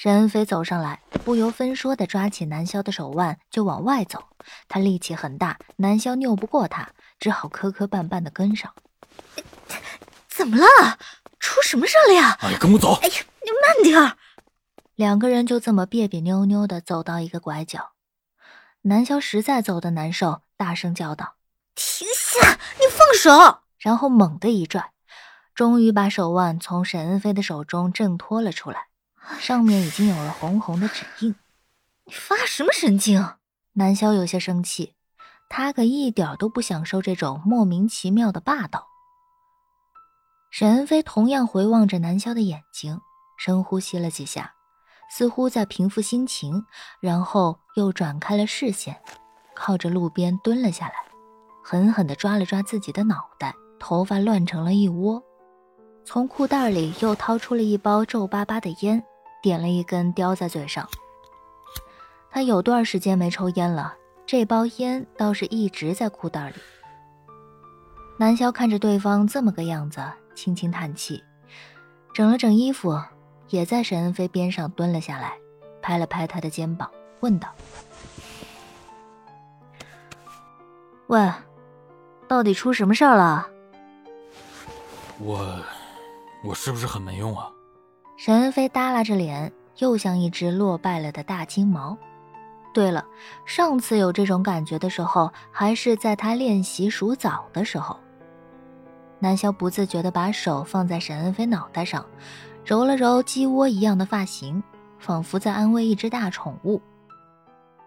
沈恩飞走上来，不由分说的抓起南萧的手腕就往外走。他力气很大，南萧拗不过他，只好磕磕绊绊的跟上。怎么了？出什么事了呀？哎，跟我走！哎呀，你慢点儿。两个人就这么别别扭扭的走到一个拐角，南萧实在走的难受，大声叫道：“停下！你放手！”然后猛地一拽，终于把手腕从沈恩飞的手中挣脱了出来。上面已经有了红红的指印，你发什么神经？南萧有些生气，他可一点都不享受这种莫名其妙的霸道。沈恩飞同样回望着南萧的眼睛，深呼吸了几下，似乎在平复心情，然后又转开了视线，靠着路边蹲了下来，狠狠地抓了抓自己的脑袋，头发乱成了一窝，从裤袋里又掏出了一包皱巴巴的烟。点了一根，叼在嘴上。他有段时间没抽烟了，这包烟倒是一直在裤袋里。南萧看着对方这么个样子，轻轻叹气，整了整衣服，也在沈恩飞边上蹲了下来，拍了拍他的肩膀，问道：“喂，到底出什么事儿了？”我，我是不是很没用啊？沈恩飞耷拉着脸，又像一只落败了的大金毛。对了，上次有这种感觉的时候，还是在他练习数枣的时候。南萧不自觉地把手放在沈恩飞脑袋上，揉了揉鸡窝一样的发型，仿佛在安慰一只大宠物。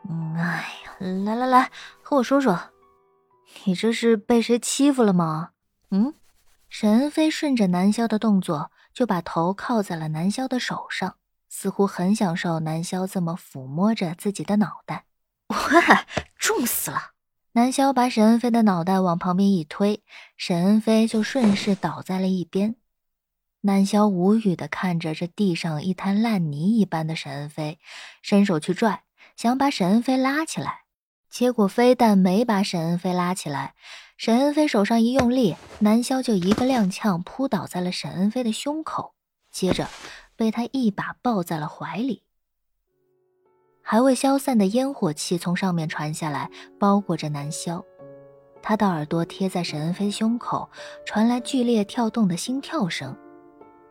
嗯，哎呀，来来来，和我说说，你这是被谁欺负了吗？嗯，沈恩飞顺着南萧的动作。就把头靠在了南萧的手上，似乎很享受南萧这么抚摸着自己的脑袋。哇，重死了！南萧把沈恩飞的脑袋往旁边一推，沈恩飞就顺势倒在了一边。南萧无语的看着这地上一滩烂泥一般的沈恩飞，伸手去拽，想把沈恩飞拉起来，结果非但没把沈恩飞拉起来。沈恩飞手上一用力，南萧就一个踉跄扑倒在了沈恩飞的胸口，接着被他一把抱在了怀里。还未消散的烟火气从上面传下来，包裹着南萧。他的耳朵贴在沈恩飞胸口，传来剧烈跳动的心跳声，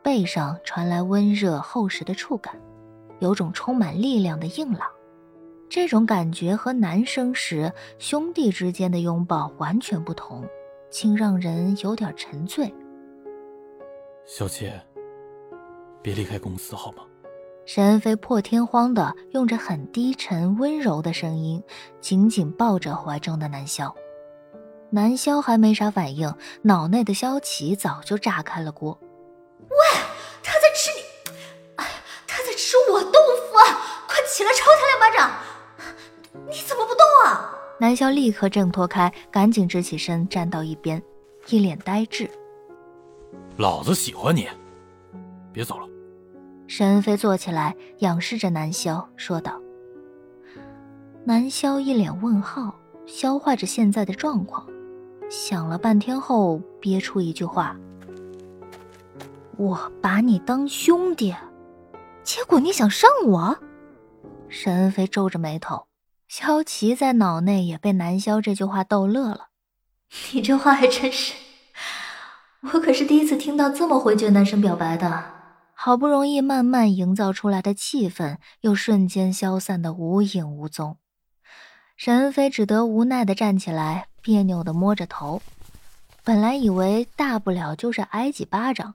背上传来温热厚实的触感，有种充满力量的硬朗。这种感觉和男生时兄弟之间的拥抱完全不同，竟让人有点沉醉。小姐，别离开公司好吗？沈恩飞破天荒的用着很低沉温柔的声音，紧紧抱着怀中的南萧。南萧还没啥反应，脑内的萧琪早就炸开了锅。喂，他在吃你！哎，他在吃我豆腐啊！快起来，抽他两巴掌！南萧立刻挣脱开，赶紧直起身，站到一边，一脸呆滞。老子喜欢你，别走了。沈恩飞坐起来，仰视着南萧，说道。南萧一脸问号，消化着现在的状况，想了半天后，憋出一句话：“我把你当兄弟，结果你想上我？”沈恩飞皱着眉头。萧琪在脑内也被南萧这句话逗乐了。你这话还真是，我可是第一次听到这么回绝男生表白的。好不容易慢慢营造出来的气氛，又瞬间消散的无影无踪。沈恩飞只得无奈的站起来，别扭的摸着头。本来以为大不了就是挨几巴掌，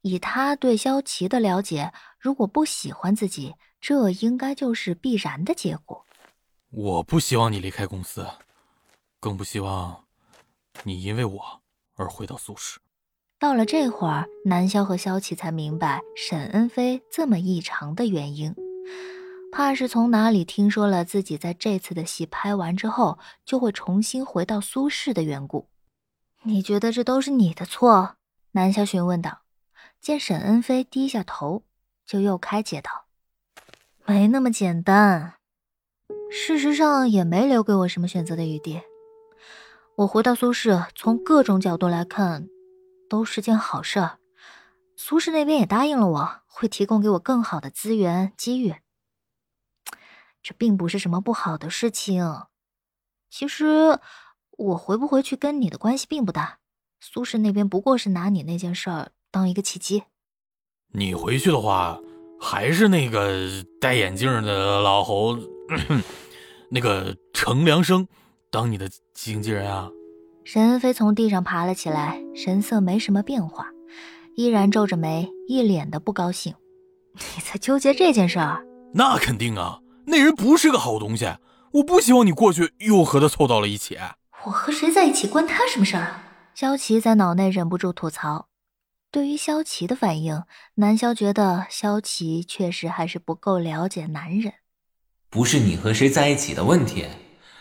以他对萧琪的了解，如果不喜欢自己，这应该就是必然的结果。我不希望你离开公司，更不希望你因为我而回到苏氏。到了这会儿，南萧和萧琪才明白沈恩飞这么异常的原因，怕是从哪里听说了自己在这次的戏拍完之后就会重新回到苏氏的缘故。你觉得这都是你的错？南萧询问道。见沈恩飞低下头，就又开解道：“没那么简单。”事实上也没留给我什么选择的余地。我回到苏氏，从各种角度来看，都是件好事。苏氏那边也答应了我，会提供给我更好的资源机遇。这并不是什么不好的事情。其实我回不回去跟你的关系并不大，苏氏那边不过是拿你那件事儿当一个契机。你回去的话，还是那个戴眼镜的老侯，那个程良生当你的经纪人啊？沈恩飞从地上爬了起来，神色没什么变化，依然皱着眉，一脸的不高兴。你在纠结这件事儿？那肯定啊。那人不是个好东西，我不希望你过去又和他凑到了一起。我和谁在一起关他什么事儿啊？萧琪在脑内忍不住吐槽。对于萧琪的反应，南萧觉得萧琪确实还是不够了解男人。不是你和谁在一起的问题，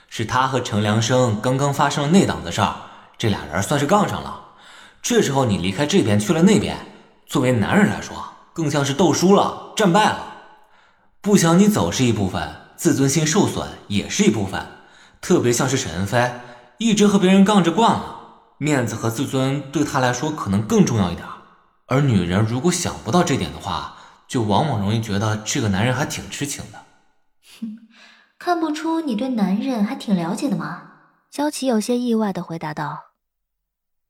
是他和程良生刚刚发生了那档子事儿，这俩人算是杠上了。这时候你离开这边去了那边，作为男人来说，更像是斗输了，战败了。不想你走是一部分，自尊心受损也是一部分。特别像是沈恩飞，一直和别人杠着惯了，面子和自尊对他来说可能更重要一点。而女人如果想不到这点的话，就往往容易觉得这个男人还挺痴情的。哼，看不出你对男人还挺了解的吗？萧琪有些意外的回答道。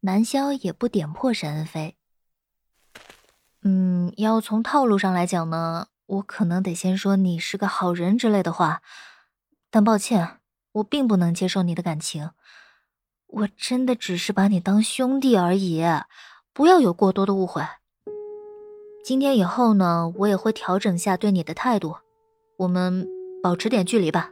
南萧也不点破沈恩飞。嗯，要从套路上来讲呢。我可能得先说你是个好人之类的话，但抱歉，我并不能接受你的感情。我真的只是把你当兄弟而已，不要有过多的误会。今天以后呢，我也会调整下对你的态度，我们保持点距离吧。